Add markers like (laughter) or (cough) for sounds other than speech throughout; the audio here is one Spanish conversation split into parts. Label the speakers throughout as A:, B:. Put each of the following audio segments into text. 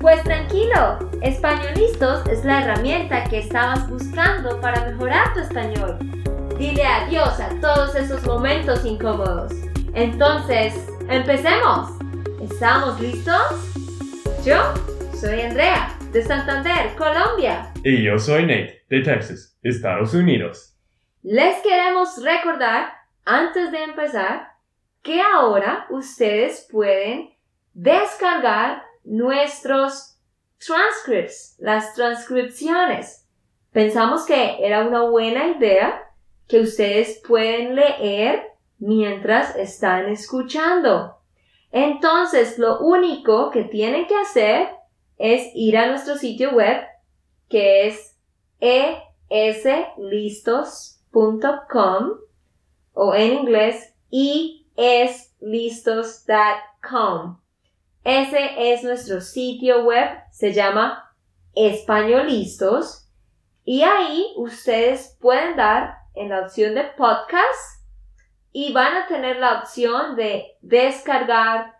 A: Pues tranquilo, Españolistos es la herramienta que estabas buscando para mejorar tu español. Dile adiós a todos esos momentos incómodos. Entonces, empecemos. ¿Estamos listos? Yo soy Andrea, de Santander, Colombia.
B: Y yo soy Nate, de Texas, Estados Unidos.
A: Les queremos recordar, antes de empezar, que ahora ustedes pueden descargar nuestros transcripts, las transcripciones. Pensamos que era una buena idea que ustedes pueden leer mientras están escuchando. Entonces, lo único que tienen que hacer es ir a nuestro sitio web que es eslistos.com o en inglés eslistos.com. Ese es nuestro sitio web, se llama Españolistos y ahí ustedes pueden dar en la opción de podcast y van a tener la opción de descargar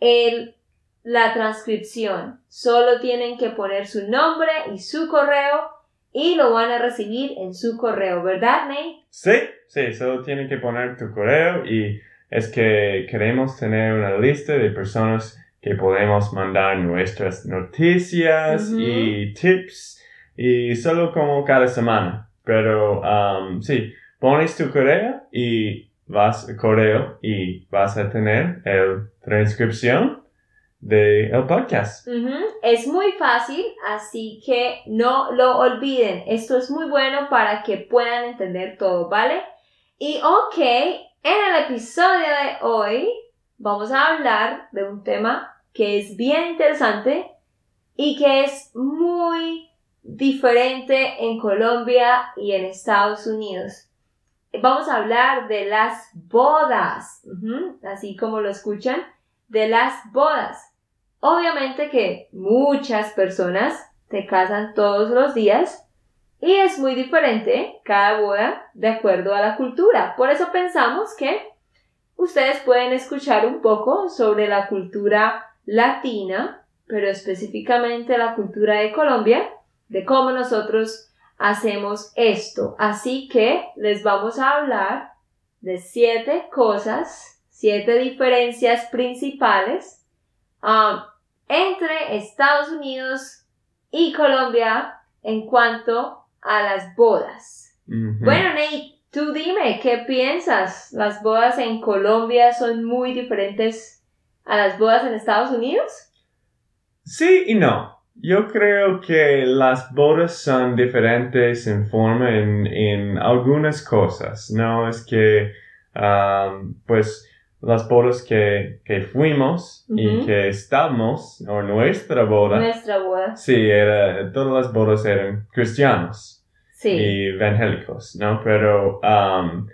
A: el, la transcripción. Solo tienen que poner su nombre y su correo y lo van a recibir en su correo, ¿verdad, Nate?
B: Sí, sí, solo tienen que poner tu correo y es que queremos tener una lista de personas que podemos mandar nuestras noticias y tips y solo como cada semana. Pero um, sí, pones tu correo y vas correo y vas a tener el transcripción del el podcast.
A: Es muy fácil, así que no lo olviden. Esto es muy bueno para que puedan entender todo, ¿vale? Y ok, en el episodio de hoy vamos a hablar de un tema que es bien interesante y que es muy diferente en Colombia y en Estados Unidos. Vamos a hablar de las bodas, así como lo escuchan, de las bodas. Obviamente que muchas personas se casan todos los días y es muy diferente cada boda de acuerdo a la cultura. Por eso pensamos que ustedes pueden escuchar un poco sobre la cultura latina, pero específicamente la cultura de Colombia, de cómo nosotros hacemos esto. Así que les vamos a hablar de siete cosas, siete diferencias principales um, entre Estados Unidos y Colombia en cuanto a las bodas. Bueno, Nate, tú dime, ¿qué piensas? ¿Las bodas en Colombia son muy diferentes a las bodas en Estados Unidos?
B: Sí y no. Yo creo que las bodas son diferentes en forma en, algunas cosas. No es que, um, pues, las bodas que, fuimos y que estamos, o nuestra boda.
A: Nuestra boda.
B: Sí, era, todas las bodas eran cristianos.
A: Sí.
B: Y evangélicos, ¿no? Pero, um,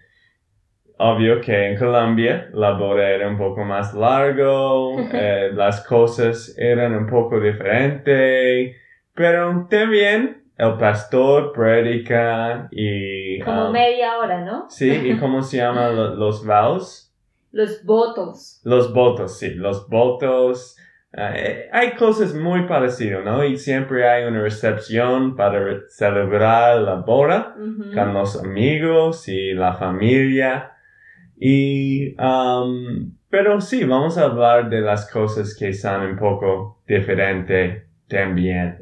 B: Obvio que en Colombia la boda era un poco más largo, eh, las cosas eran un poco diferentes, pero también el pastor predica y...
A: Como um, media hora, ¿no?
B: Sí, ¿y (laughs) cómo se llaman los vows?
A: Los votos.
B: Los votos, sí, los votos. Eh, hay cosas muy parecidas, ¿no? Y siempre hay una recepción para celebrar la boda con los amigos y la familia. Y, um, pero sí, vamos a hablar de las cosas que son un poco diferentes también.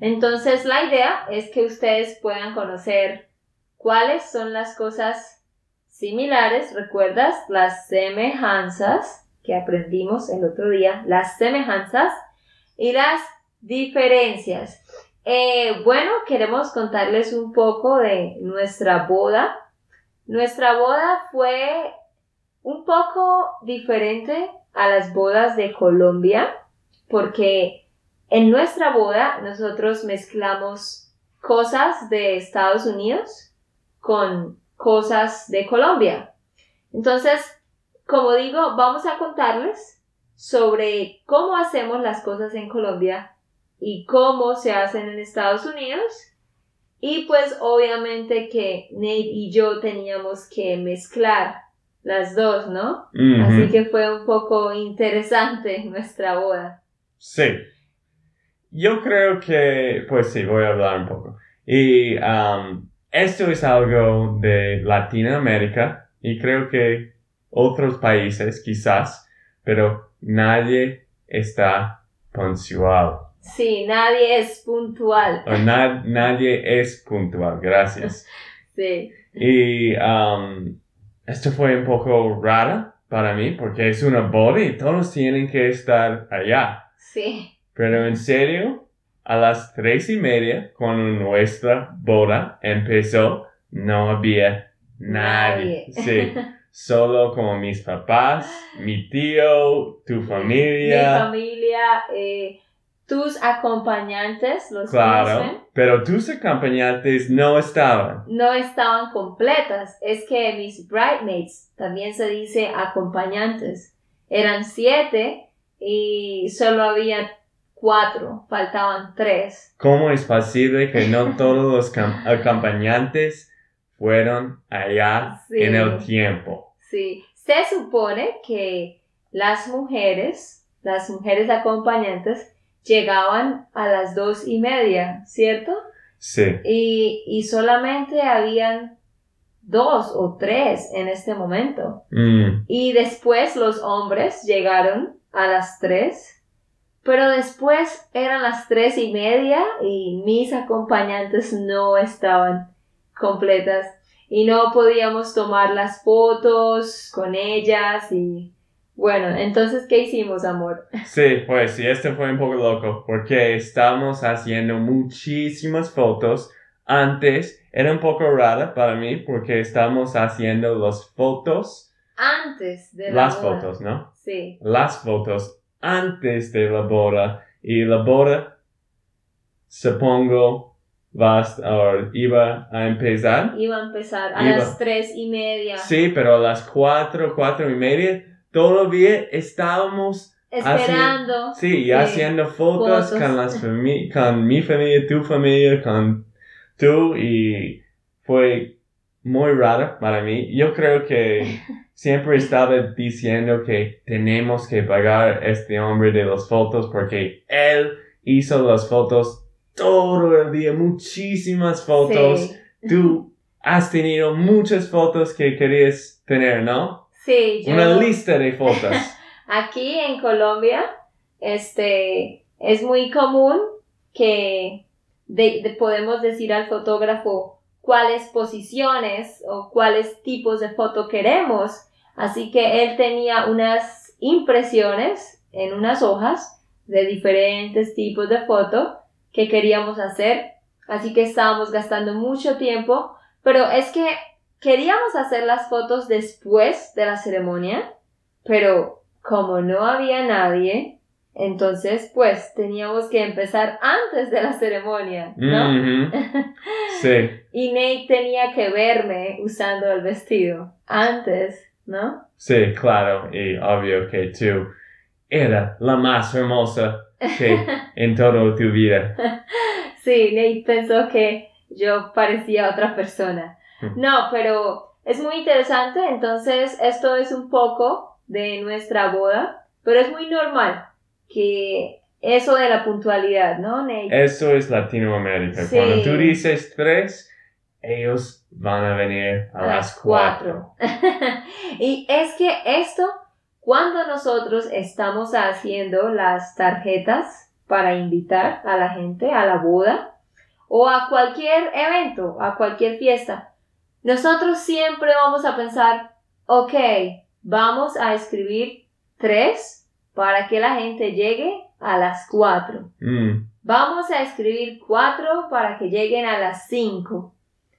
A: Entonces, la idea es que ustedes puedan conocer cuáles son las cosas similares, ¿recuerdas? Las semejanzas que aprendimos el otro día, las semejanzas y las diferencias. Eh, bueno, queremos contarles un poco de nuestra boda nuestra boda fue un poco diferente a las bodas de Colombia porque en nuestra boda nosotros mezclamos cosas de Estados Unidos con cosas de Colombia. Entonces, como digo, vamos a contarles sobre cómo hacemos las cosas en Colombia y cómo se hacen en Estados Unidos. Y pues obviamente que Nate y yo teníamos que mezclar las dos, ¿no? Así que fue un poco interesante (laughs) nuestra boda.
B: Sí. Yo creo que, pues sí, voy a hablar un poco. Y um, esto es algo de Latinoamérica y creo que otros países quizás, pero nadie está puntual.
A: Sí, nadie es puntual.
B: O nadie es puntual, gracias. (laughs)
A: sí.
B: Y um, esto fue un poco raro para mí porque es una boda y todos tienen que estar allá.
A: Sí.
B: Pero en serio, a las tres y media, cuando nuestra boda empezó, no había nadie. Sí. (laughs) Solo como mis papás, mi tío, tu familia.
A: Mi familia, eh, tus acompañantes, los
B: Claro, pero tus acompañantes no estaban.
A: No estaban completas. Es que mis bridesmaids, también se dice acompañantes, eran siete y solo había cuatro, faltaban tres.
B: ¿Cómo es posible que no (laughs) todos los acompañantes fueron allá en el tiempo?
A: Sí, se supone que las mujeres, las mujeres acompañantes, llegaban a las dos y media, ¿cierto?
B: Sí.
A: Y, y solamente habían dos o tres en este momento.
B: Mm.
A: Y después los hombres llegaron a las tres, pero después eran las tres y media y mis acompañantes no estaban completas y no podíamos tomar las fotos con ellas y bueno, entonces, ¿qué hicimos, amor? (laughs)
B: Sí, pues sí, este fue un poco loco, porque estábamos haciendo muchísimas fotos. Antes era un poco rara para mí, porque estábamos haciendo las fotos.
A: Antes de la
B: Las fotos, ¿no?
A: Sí.
B: Las fotos antes de la boda. Y la boda, supongo, va a, iba a empezar.
A: Iba a empezar a las tres y media.
B: Sí, pero a las cuatro, cuatro y media todavía estábamos
A: esperando.
B: sí, y haciendo fotos, Con, las con mi familia, tu familia, con tú y fue muy raro para mí. Yo creo que (laughs) siempre estaba diciendo que tenemos que pagar a este hombre de las fotos porque él hizo las fotos todo el día, muchísimas fotos. Tú has tenido muchas fotos que querías tener, ¿no?
A: Sí, yo...
B: Una lista de fotos. (laughs)
A: Aquí en Colombia, este, es muy común que podemos decir al fotógrafo cuáles posiciones o cuáles tipos de foto queremos. Así que él tenía unas impresiones en unas hojas de diferentes tipos de foto que queríamos hacer. Así que estábamos gastando mucho tiempo, pero es que Queríamos hacer las fotos después de la ceremonia, pero como no había nadie, entonces pues teníamos que empezar antes de la ceremonia, ¿no?
B: Sí. (laughs)
A: y Nate tenía que verme usando el vestido antes, ¿no?
B: Sí, claro, y obvio que tú era la más hermosa que (laughs) en toda tu vida.
A: Sí, Nate pensó que yo parecía otra persona. No, pero es muy interesante, entonces esto es un poco de nuestra boda, pero es muy normal que eso de la puntualidad, ¿no, Nate?
B: Eso es Latinoamérica. Cuando tú dices tres, ellos van a venir a, las cuatro. (laughs)
A: y es que esto, cuando nosotros estamos haciendo las tarjetas para invitar a la gente a la boda o a cualquier evento, a cualquier fiesta, nosotros siempre vamos a pensar, ok, vamos a escribir tres para que la gente llegue a las cuatro.
B: Mm.
A: Vamos a escribir cuatro para que lleguen a las cinco.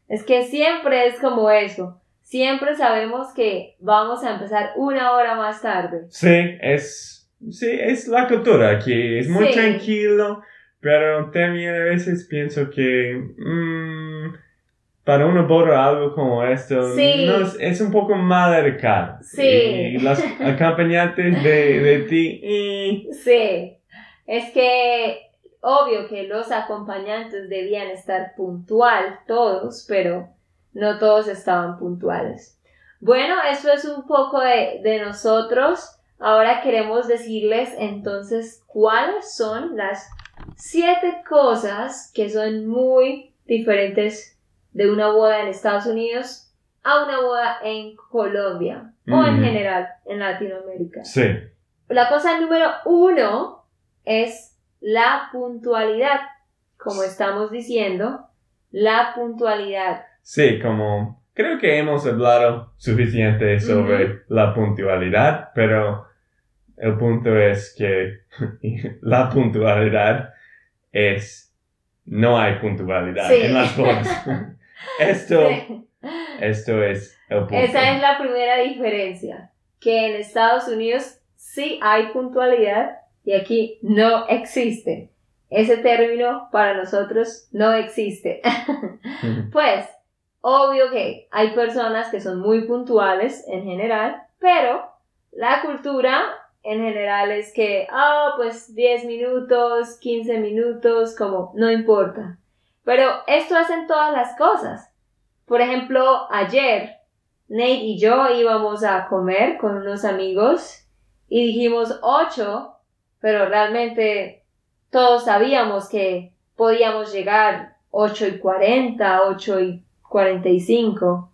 A: Es que siempre es como eso. Siempre sabemos que vamos a empezar una hora más tarde.
B: Sí, es, sí, es la cultura aquí. Es muy tranquilo, pero también a veces pienso que... Mm, para una boda algo como esto
A: Sí.
B: no es, es un poco más delicado.
A: Sí.
B: Y los acompañantes de, de ti, eh,
A: Sí, es que obvio que los acompañantes debían estar puntual todos, pero no todos estaban puntuales. Bueno, eso es un poco de, de nosotros. Ahora queremos decirles entonces cuáles son las siete cosas que son muy diferentes de una boda en Estados Unidos a una boda en Colombia o en general en Latinoamérica.
B: sí.
A: La cosa número uno es la puntualidad. Como estamos diciendo, la puntualidad.
B: Sí, como creo que hemos hablado suficiente sobre la puntualidad, pero el punto es que (laughs) la puntualidad es no hay puntualidad
A: Sí.
B: en las bodas. (laughs) esto,
A: Sí.
B: esto es el punto.
A: Esa es la primera diferencia. Que en Estados Unidos sí hay puntualidad y aquí no existe. Ese término para nosotros no existe. (laughs) Pues, obvio que hay personas que son muy puntuales en general, pero la cultura en general es que, ah, pues 10 minutos, 15 minutos, como, no importa. Pero esto hacen todas las cosas. Por ejemplo, ayer, Nate y yo íbamos a comer con unos amigos y dijimos 8, pero realmente todos sabíamos que podíamos llegar 8 y 40, 8 y 45.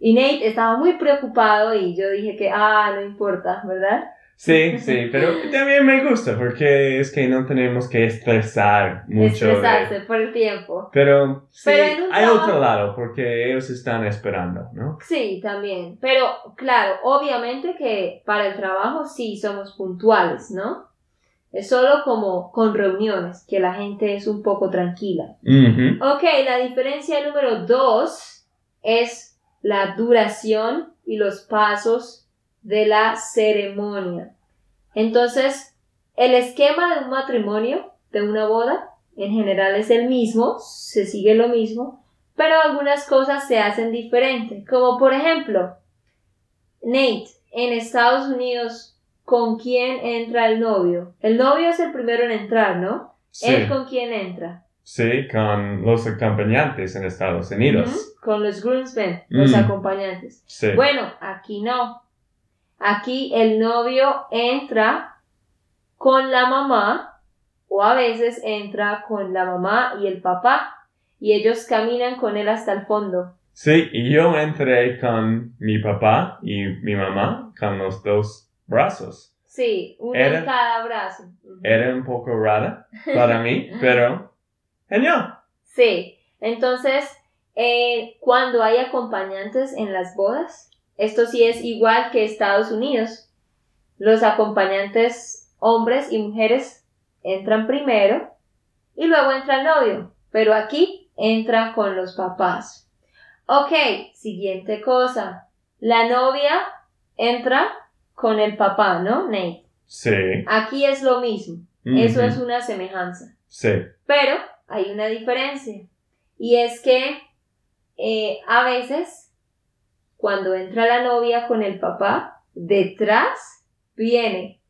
A: Y Nate estaba muy preocupado y yo dije que, ah, no importa, ¿verdad?
B: Sí, sí, pero también me gusta porque es que no tenemos que estresar mucho. de-
A: Estresarse por el tiempo.
B: Pero sí,
A: Pero en un
B: hay
A: trabajo-
B: otro lado porque ellos están esperando, ¿no?
A: Sí, también. Pero claro, obviamente que para el trabajo sí somos puntuales, ¿no? Es solo como con reuniones, que la gente es un poco tranquila.
B: Ujú.
A: Ok, la diferencia número dos es la duración y los pasos de la ceremonia. Entonces, el esquema de un matrimonio, de una boda, en general es el mismo, se sigue lo mismo, pero algunas cosas se hacen diferente. Como por ejemplo, Nate, en Estados Unidos, ¿con quién entra el novio? El novio es el primero en entrar, ¿no?
B: Sí,
A: ¿Él con quién entra?
B: sí, con los acompañantes en Estados Unidos.
A: Con los groomsmen, los
B: Mm.
A: acompañantes.
B: Sí.
A: Bueno, aquí no. Aquí el novio entra con la mamá o a veces entra con la mamá y el papá y ellos caminan con él hasta el fondo.
B: Sí, y yo entré con mi papá y mi mamá con los dos brazos.
A: Sí, uno
B: Era-
A: en cada brazo.
B: Era un poco rara para mí, (laughs) pero genial.
A: Sí, entonces eh, cuando hay acompañantes en las bodas, esto sí es igual que Estados Unidos. Los acompañantes hombres y mujeres entran primero y luego entra el novio, pero aquí entra con los papás. Ok, siguiente cosa. La novia entra con el papá, ¿no, Nate?
B: Sí.
A: Aquí es lo mismo. Eso es una semejanza.
B: Sí.
A: Pero hay una diferencia. Y es que eh, a veces, cuando entra la novia con el papá, detrás viene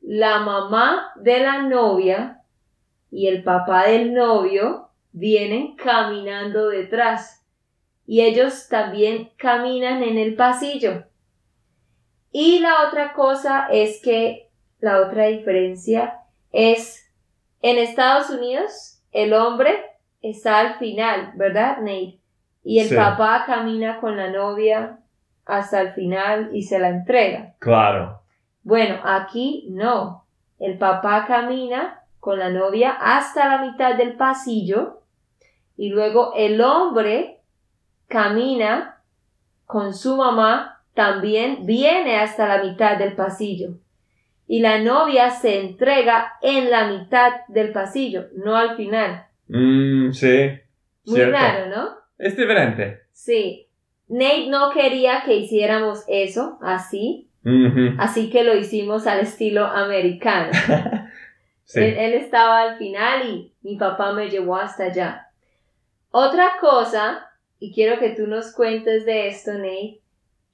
A: la mamá de la novia y el papá del novio vienen caminando detrás. Y ellos también caminan en el pasillo. Y la otra cosa es que la otra diferencia es en Estados Unidos el hombre está al final, ¿verdad, Nate? Y el
B: Sí.
A: papá camina con la novia hasta el final y se la entrega.
B: Claro.
A: Bueno, aquí no. El papá camina con la novia hasta la mitad del pasillo y luego el hombre camina con su mamá también viene hasta la mitad del pasillo y la novia se entrega en la mitad del pasillo, no al final.
B: Mm, sí.
A: Muy
B: Cierto.
A: raro, ¿no?
B: Es diferente.
A: Sí. Nate no quería que hiciéramos eso así, así que lo hicimos al estilo americano. (laughs)
B: sí.
A: Él, él estaba al final y mi papá me llevó hasta allá. Otra cosa y quiero que tú nos cuentes de esto, Nate.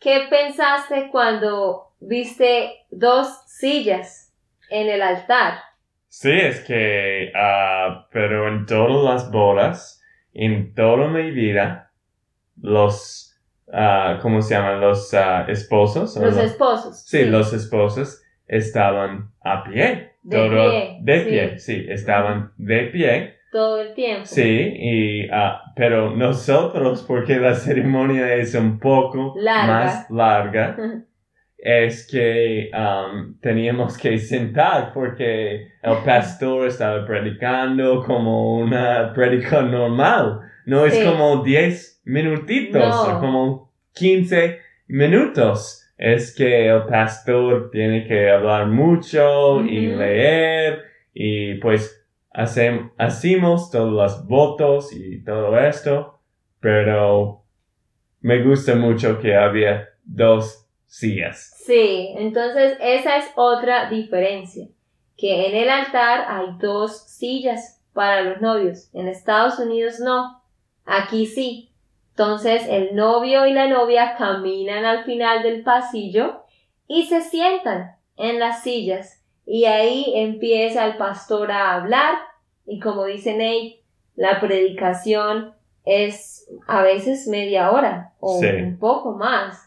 A: ¿Qué pensaste cuando viste dos sillas en el altar?
B: Sí, es que, ah, pero en todas las bodas, en toda mi vida, los, uh, ¿cómo se llaman? Los ah, esposos.
A: Los esposos.
B: Sí, los esposos estaban a pie.
A: De pie.
B: De pie, sí, estaban de pie.
A: Todo el tiempo.
B: Sí, y, pero nosotros, porque la ceremonia es un poco más larga. (laughs) es que um, teníamos que sentar porque el pastor estaba predicando como una predica normal. No es como 10 minutitos, como 15 minutos. Es que el pastor tiene que hablar mucho y leer y pues hacemos todos los votos y todo esto, pero me gusta mucho que había dos sillas.
A: Sí, entonces esa es otra diferencia, que en el altar hay dos sillas para los novios, en Estados Unidos no, aquí sí. Entonces el novio y la novia caminan al final del pasillo y se sientan en las sillas y ahí empieza el pastor a hablar y como dice Nate, la predicación es a veces media hora o un poco más.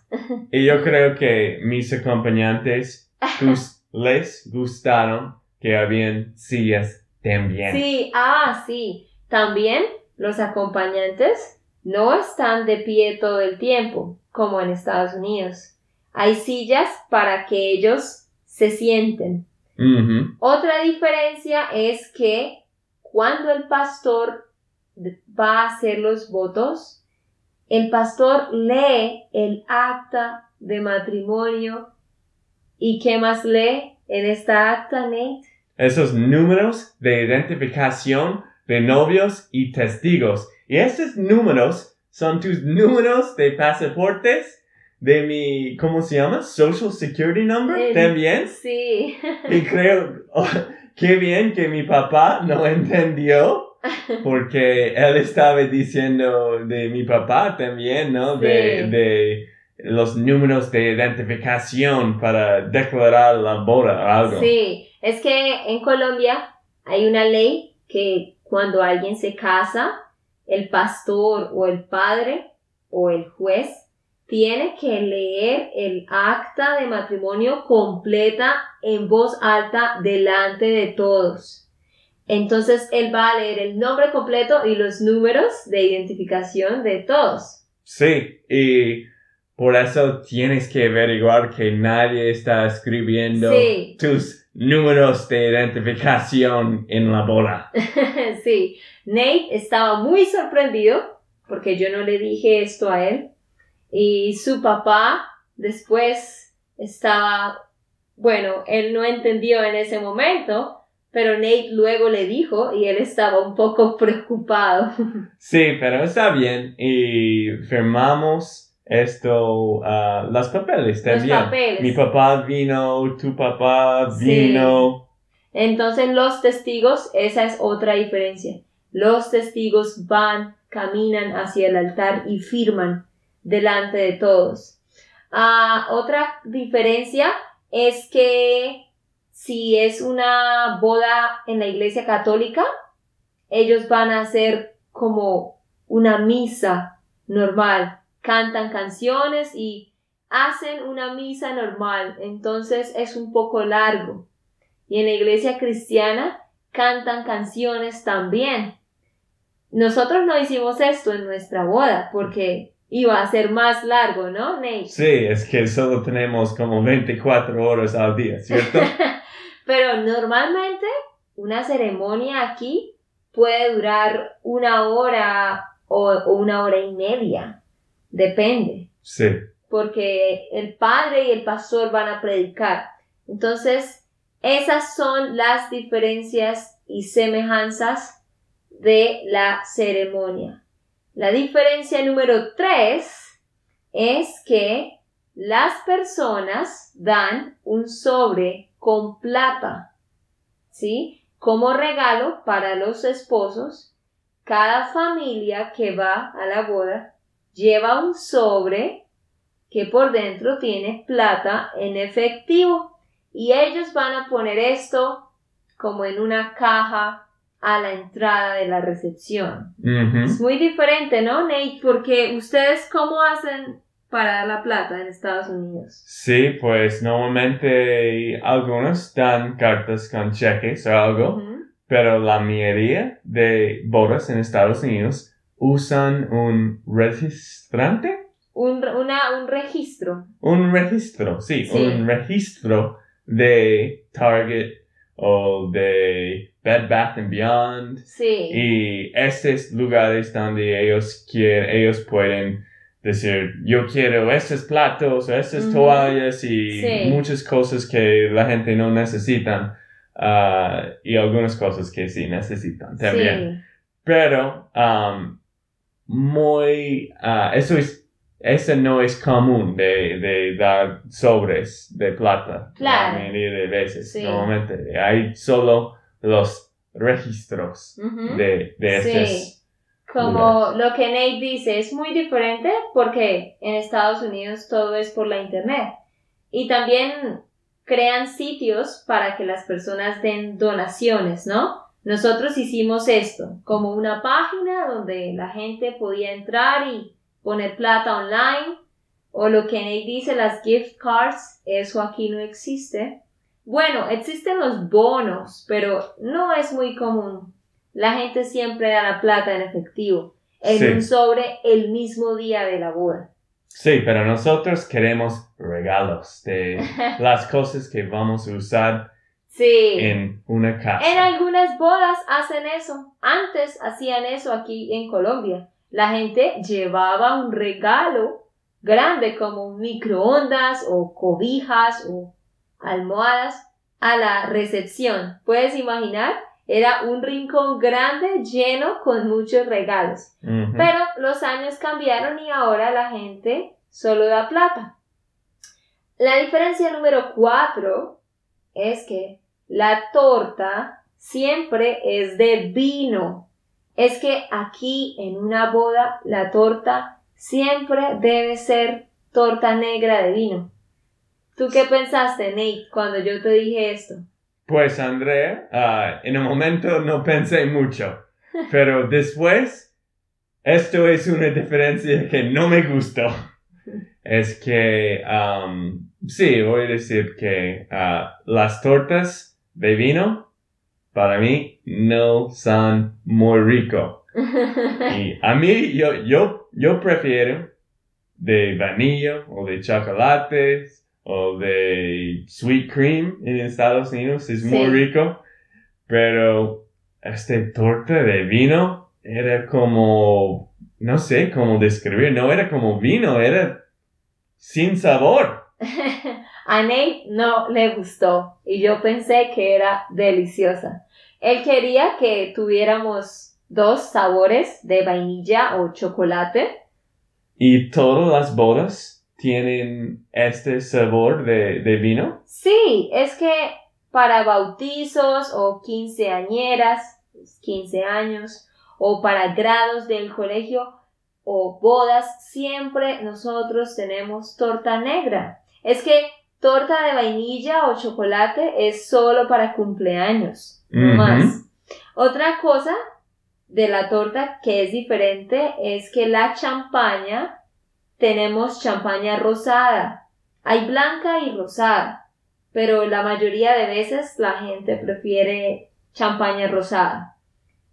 B: Y yo creo que mis acompañantes (laughs) les gustaron que habían sillas también.
A: Sí, ah, sí. También los acompañantes no están de pie todo el tiempo, como en Estados Unidos. Hay sillas para que ellos se sienten. Otra diferencia es que cuando el pastor va a hacer los votos, el pastor lee el acta de matrimonio y ¿qué más lee en esta acta, Nate?
B: Esos números de identificación de novios y testigos. Y esos números son tus números de pasaportes de mi, ¿cómo se llama? Social Security Number también.
A: Sí.
B: Y creo, oh, qué bien que mi papá no (laughs) entendió porque él estaba diciendo de mi papá también, ¿no? De, de los números de identificación para declarar la boda o algo.
A: Sí, es que en Colombia hay una ley que cuando alguien se casa, el pastor o el padre o el juez tiene que leer el acta de matrimonio completa en voz alta delante de todos. Entonces él va a leer el nombre completo y los números de identificación de todos.
B: Sí, y por eso tienes que averiguar que nadie está escribiendo tus números de identificación en la bola. (laughs)
A: sí, Nate estaba muy sorprendido porque yo no le dije esto a él y su papá después estaba, bueno, él no entendió en ese momento, pero Nate luego le dijo y él estaba un poco (laughs) preocupado.
B: Sí, pero está bien y firmamos esto, uh, los papeles también. Los papeles. Mi papá vino, tu papá vino.
A: Entonces los testigos, esa es otra diferencia. Los testigos van, caminan hacia el altar y firman delante de todos. Uh, otra diferencia es que si es una boda en la iglesia católica, ellos van a hacer como una misa normal, cantan canciones y hacen una misa normal, entonces es un poco largo. Y en la iglesia cristiana cantan canciones también. Nosotros no hicimos esto en nuestra boda porque iba a ser más largo, ¿no, Nate?
B: Sí, es que solo tenemos como 24 horas al día, ¿cierto? (laughs)
A: Pero normalmente una ceremonia aquí puede durar una hora o, una hora y media. Depende.
B: Sí.
A: Porque el padre y el pastor van a predicar. Entonces, esas son las diferencias y semejanzas de la ceremonia. La diferencia número tres es que las personas dan un sobre con plata, ¿sí? Como regalo para los esposos, cada familia que va a la boda lleva un sobre que por dentro tiene plata en efectivo y ellos van a poner esto como en una caja a la entrada de la recepción. Es muy diferente, ¿no, Nate? Porque ustedes cómo hacen para dar la plata en Estados Unidos.
B: Sí, pues normalmente algunos dan cartas con cheques o algo, pero la mayoría de bodas en Estados Unidos usan un registrante.
A: Un, una, un registro.
B: Un registro, sí, un registro de Target o de Bed Bath and Beyond.
A: Sí.
B: Y estos lugares donde ellos quieren, ellos pueden decir, yo quiero estos platos, estas toallas y muchas cosas que la gente no necesita ah, y algunas cosas que sí necesitan también. Pero um, muy, uh, eso es, ese no es común de, de dar sobres de plata.
A: Claro.
B: La mayoría de veces. Normalmente hay solo los registros de, de estos
A: como lo que Nate dice, es muy diferente porque en Estados Unidos todo es por la Internet. Y también crean sitios para que las personas den donaciones, ¿no? Nosotros hicimos esto, como una página donde la gente podía entrar y poner plata online, o lo que Nate dice, las gift cards, eso aquí no existe. Bueno, existen los bonos, pero no es muy común la gente siempre da la plata en efectivo, en un sobre el mismo día de la boda.
B: Sí, pero nosotros queremos regalos de (laughs) las cosas que vamos a usar en una casa.
A: En algunas bodas hacen eso. Antes hacían eso aquí en Colombia. La gente llevaba un regalo grande como microondas o cobijas o almohadas a la recepción. ¿Puedes imaginar? Era un rincón grande lleno con muchos regalos. Pero los años cambiaron y ahora la gente solo da plata. La diferencia número cuatro es que la torta siempre es de vino. Es que aquí en una boda la torta siempre debe ser torta negra de vino. ¿Tú qué pensaste, Nate, cuando yo te dije esto?
B: Pues Andrea, ah, en el momento no pensé mucho, pero después, esto es una diferencia que no me gustó. Es que, um, sí, voy a decir que ah, las tortas de vino, para mí, no son muy rico. Y a mí, yo, yo, yo prefiero de vainilla o de chocolate o de sweet cream en Estados Unidos, es muy rico, pero este torta de vino era como, no sé cómo describir, no era como vino, era sin sabor. (laughs)
A: A Nate no le gustó y yo pensé que era deliciosa. Él quería que tuviéramos dos sabores de vainilla o chocolate.
B: Y todas las bodas tienen este sabor de, vino?
A: Sí, es que para bautizos o quinceañeras, 15 años, o para grados del colegio o bodas, siempre nosotros tenemos torta negra. Es que torta de vainilla o chocolate es solo para cumpleaños, más. Otra cosa de la torta que es diferente es que la champaña tenemos champaña rosada. Hay blanca y rosada, pero la mayoría de veces la gente prefiere champaña rosada.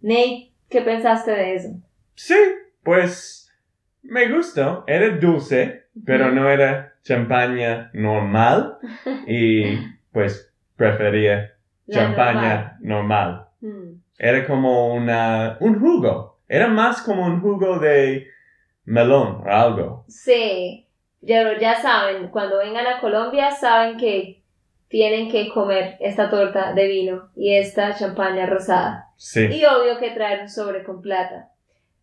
A: Nate, ¿qué pensaste de eso?
B: Sí, pues me gustó. Era dulce, pero no era champaña normal y (laughs) pues prefería champaña normal. Hmm. Era como una, un jugo. Era más como un jugo de melón o algo.
A: Sí, ya, ya saben, cuando vengan a Colombia saben que tienen que comer esta torta de vino y esta champaña rosada.
B: Sí.
A: Y obvio que traer un sobre con plata.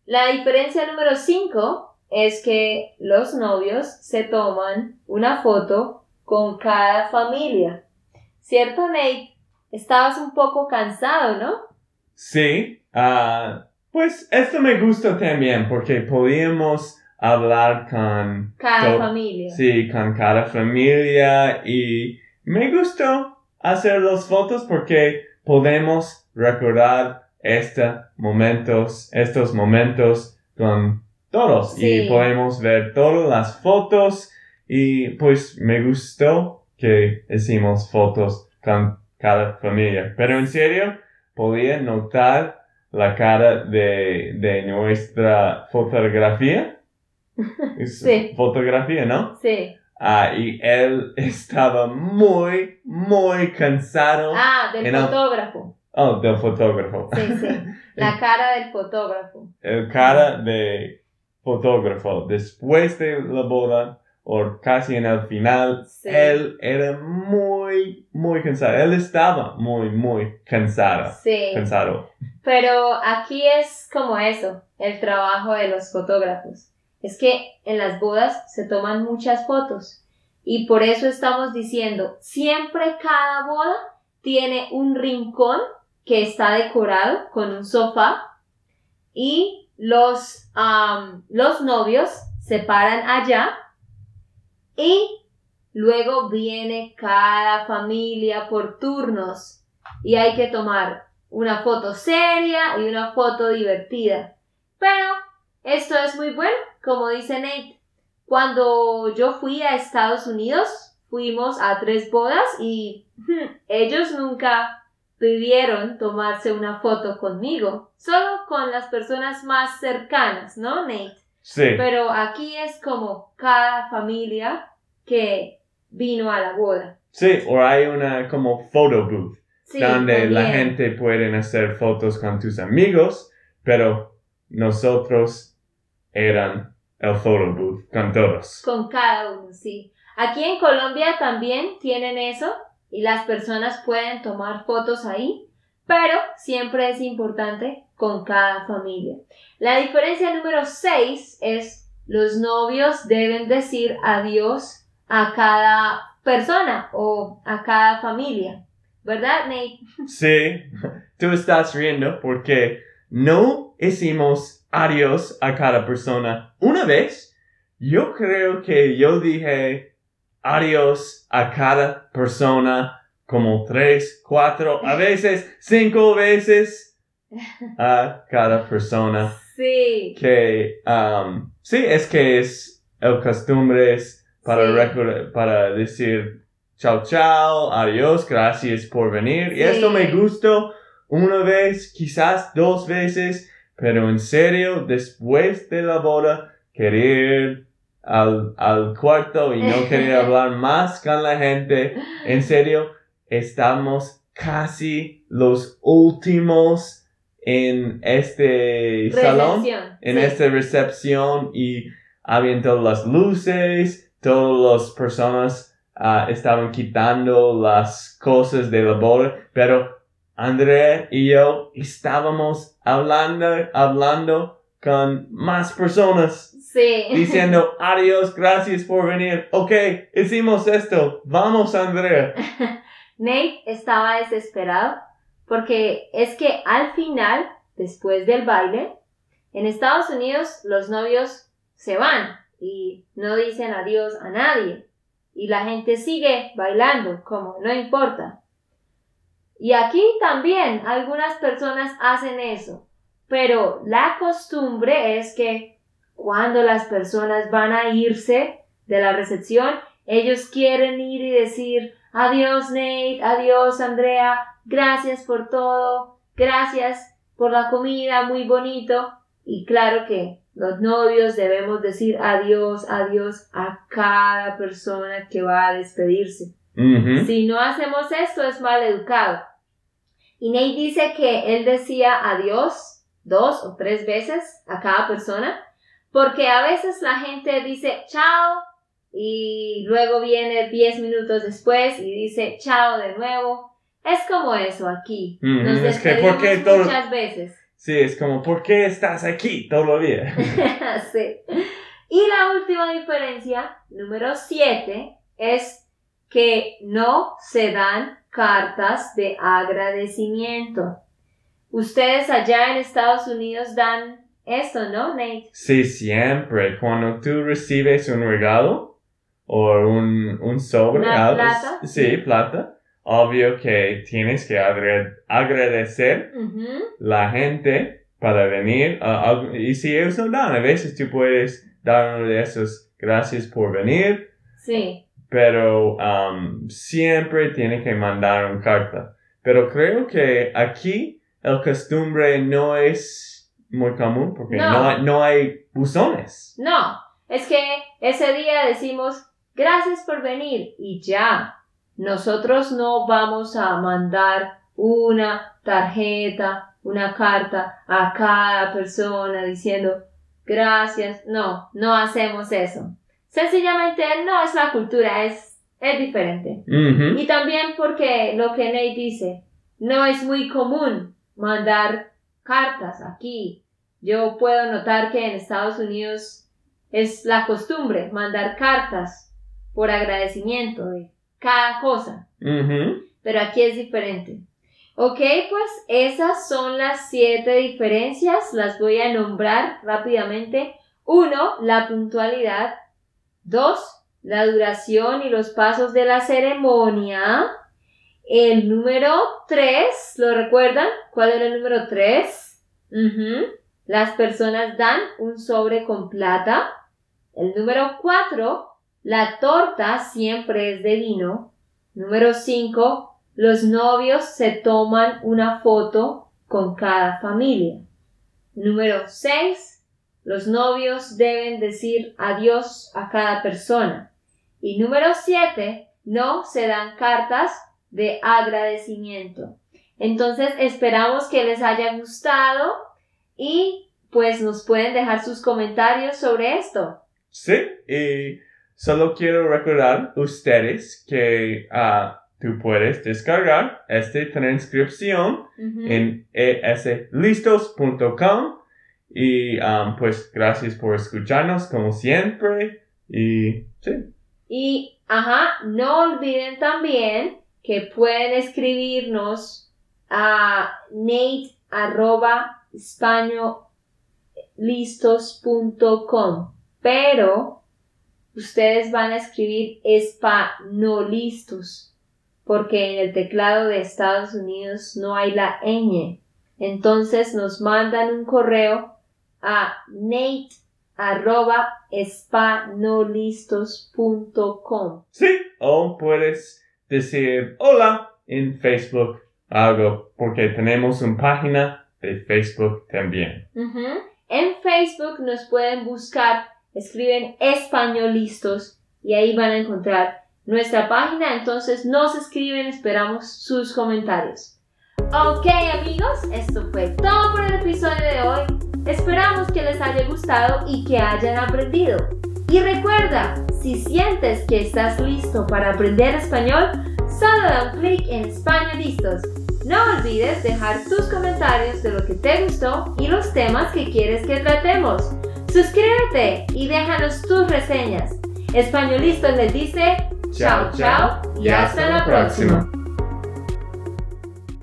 A: La diferencia número 5 es que los novios se toman una foto con cada familia. ¿Cierto, Nate? Estabas un poco cansado, ¿no?
B: Sí. ah pues esto me gusta también porque podíamos hablar con
A: Cada familia.
B: Sí, con cada familia y me gustó hacer las fotos porque podemos recordar este momentos, estos momentos con todos
A: Sí.
B: y podemos ver todas las fotos y pues me gustó que hicimos fotos con cada familia. Pero en serio, podía notar la cara de, de nuestra fotografía. (laughs) Es
A: Sí.
B: Fotografía, ¿no?
A: Sí.
B: Ah, y él estaba muy, muy cansado.
A: Ah, del
B: En el-
A: fotógrafo.
B: Oh, del fotógrafo.
A: Sí, sí. (laughs) La cara del fotógrafo.
B: El cara de fotógrafo después de la boda o casi en el final,
A: Sí.
B: él era muy, muy cansado. Él estaba muy, muy cansado.
A: Sí.
B: Cansado.
A: Pero aquí es como eso, el trabajo de los fotógrafos. Es que en las bodas se toman muchas fotos y por eso estamos diciendo, siempre cada boda tiene un rincón que está decorado con un sofá y los, los novios se paran allá y luego viene cada familia por turnos y hay que tomar una foto seria y una foto divertida. Pero esto es muy bueno, como dice Nate. Cuando yo fui a Estados Unidos, fuimos a tres bodas y hmm, ellos nunca pidieron tomarse una foto conmigo, solo con las personas más cercanas, ¿no, Nate?
B: Sí.
A: Pero aquí es como cada familia que vino a la boda.
B: Sí, o hay una como photo booth.
A: Sí,
B: donde la gente puede hacer fotos con tus amigos, pero nosotros eran el photo booth con todos.
A: Con cada uno, sí. Aquí en Colombia también tienen eso y las personas pueden tomar fotos ahí, pero siempre es importante con cada familia. La diferencia número 6 es los novios deben decir adiós a cada persona o a cada familia. ¿Verdad, Nate?
B: Sí, (laughs) tú estás riendo porque no hicimos adiós a cada persona una vez. Yo creo que yo dije adiós a cada persona como tres, cuatro, a (laughs) veces cinco veces a cada persona.
A: Sí.
B: que um, sí es que es el costumbre es para
A: Sí.
B: recordar- para decir chao chao adiós gracias por venir y
A: Sí.
B: esto me gustó una vez quizás dos veces pero en serio después de la boda quería ir al, al cuarto y no quería (laughs) hablar más con la gente en serio estamos casi los últimos en este salón
A: Recepción.
B: en
A: sí.
B: esta recepción y habían todas las luces, todas las personas ah, estaban quitando las cosas de la boda, pero Andrea y yo estábamos hablando, hablando con más personas,
A: Sí.
B: diciendo (laughs) adiós, gracias por venir, ok, hicimos esto, vamos Andrea. (laughs)
A: Nate estaba desesperado porque es que al final, después del baile, en Estados Unidos los novios se van y no dicen adiós a nadie y la gente sigue bailando como no importa. Y aquí también algunas personas hacen eso, pero la costumbre es que cuando las personas van a irse de la recepción, ellos quieren ir y decir Adiós Nate, adiós Andrea, gracias por todo, gracias por la comida, muy bonito. Y claro que los novios debemos decir adiós, adiós a cada persona que va a despedirse. Si no hacemos esto es mal educado. Y Nate dice que él decía adiós dos o tres veces a cada persona, porque a veces la gente dice chao y luego viene 10 minutos después y dice chao de nuevo. Es como eso aquí.
B: Ujú,
A: Nos
B: es que,
A: despedimos
B: ¿por qué todo-
A: muchas veces.
B: Sí, es como, ¿por qué estás aquí todavía? (laughs)
A: Sí. Y la última diferencia, número 7, es que no se dan cartas de agradecimiento. ¿Ustedes allá en Estados Unidos dan esto, ¿no, Nate?
B: Sí, siempre. Cuando tú recibes un regalo o un, un sobre,
A: Una plata.
B: Sí, plata. Obvio que tienes que agradecer
A: Ujú.
B: la gente para venir. ah, ah, y si ellos no dan, a veces tú puedes dar uno de esos gracias por venir,
A: Sí.
B: pero um, siempre tiene que mandar una carta. Pero creo que aquí el costumbre no es muy común porque
A: No.
B: no hay buzones.
A: No, es que ese día decimos gracias por venir y ya. Nosotros no vamos a mandar una tarjeta, una carta a cada persona diciendo gracias. No, no hacemos eso. Sencillamente no es la cultura, es, es diferente. Y también porque lo que Nate dice, no es muy común mandar cartas aquí. Yo puedo notar que en Estados Unidos es la costumbre mandar cartas por agradecimiento de cada cosa, pero aquí es diferente. Ok, pues esas son las siete diferencias, las voy a nombrar rápidamente. Uno, la puntualidad. Dos, la duración y los pasos de la ceremonia. El número tres, ¿lo recuerdan? ¿Cuál era el número tres? Las personas dan un sobre con plata. El número cuatro, la torta siempre es de vino. Número cinco, los novios se toman una foto con cada familia. Número 6. Los novios deben decir adiós a cada persona. Y número 7. No se dan cartas de agradecimiento. Entonces esperamos que les haya gustado y pues nos pueden dejar sus comentarios sobre esto.
B: Sí, y solo quiero recordar ustedes que ah, tú puedes descargar esta transcripción en eslistos.com y um, pues gracias por escucharnos como siempre y sí.
A: Y, ajá, no olviden también que pueden escribirnos a nate arroba pero ustedes van a escribir espanolistos, porque en el teclado de Estados Unidos no hay la ñ. Entonces nos mandan un correo a nate arroba espanolistos.com.
B: Sí, o puedes decir hola en Facebook, algo, porque tenemos una página de Facebook también.
A: En Facebook nos pueden buscar, escriben españolistos y ahí van a encontrar nuestra página. Entonces nos escriben, esperamos sus comentarios. Ok amigos, esto fue todo por el episodio de hoy. Esperamos que les haya gustado y que hayan aprendido. Y recuerda, si sientes que estás listo para aprender español, solo da un clic en Españolistos. No olvides dejar tus comentarios de lo que te gustó y los temas que quieres que tratemos. Suscríbete y déjanos tus reseñas. Españolistos les dice chao chao y hasta la próxima.